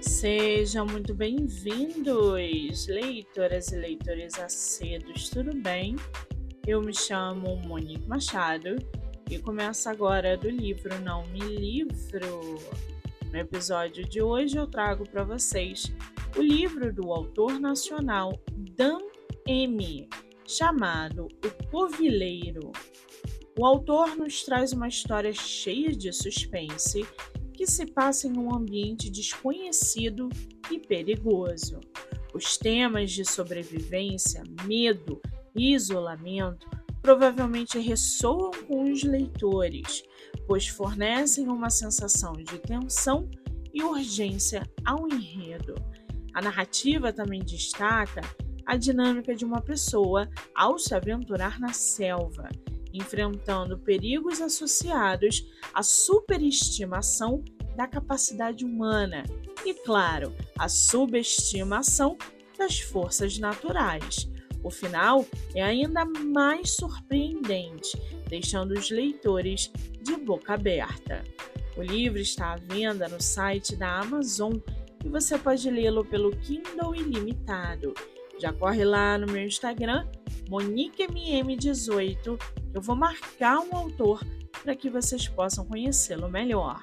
Sejam muito bem-vindos, leitoras e leitores acedos, tudo bem? Eu me chamo Monique Machado e começo agora do livro Não Me Livro. No episódio de hoje eu trago para vocês o livro do autor nacional Dan M, chamado O Covileiro. O autor nos traz uma história cheia de suspense que se passa em um ambiente desconhecido e perigoso. Os temas de sobrevivência, medo e isolamento provavelmente ressoam com os leitores, pois fornecem uma sensação de tensão e urgência ao enredo. A narrativa também destaca a dinâmica de uma pessoa ao se aventurar na selva enfrentando perigos associados à superestimação da capacidade humana e, claro, a subestimação das forças naturais. O final é ainda mais surpreendente, deixando os leitores de boca aberta. O livro está à venda no site da Amazon e você pode lê-lo pelo Kindle Ilimitado. Já corre lá no meu Instagram, MoniqueMM18, eu vou marcar um autor para que vocês possam conhecê-lo melhor.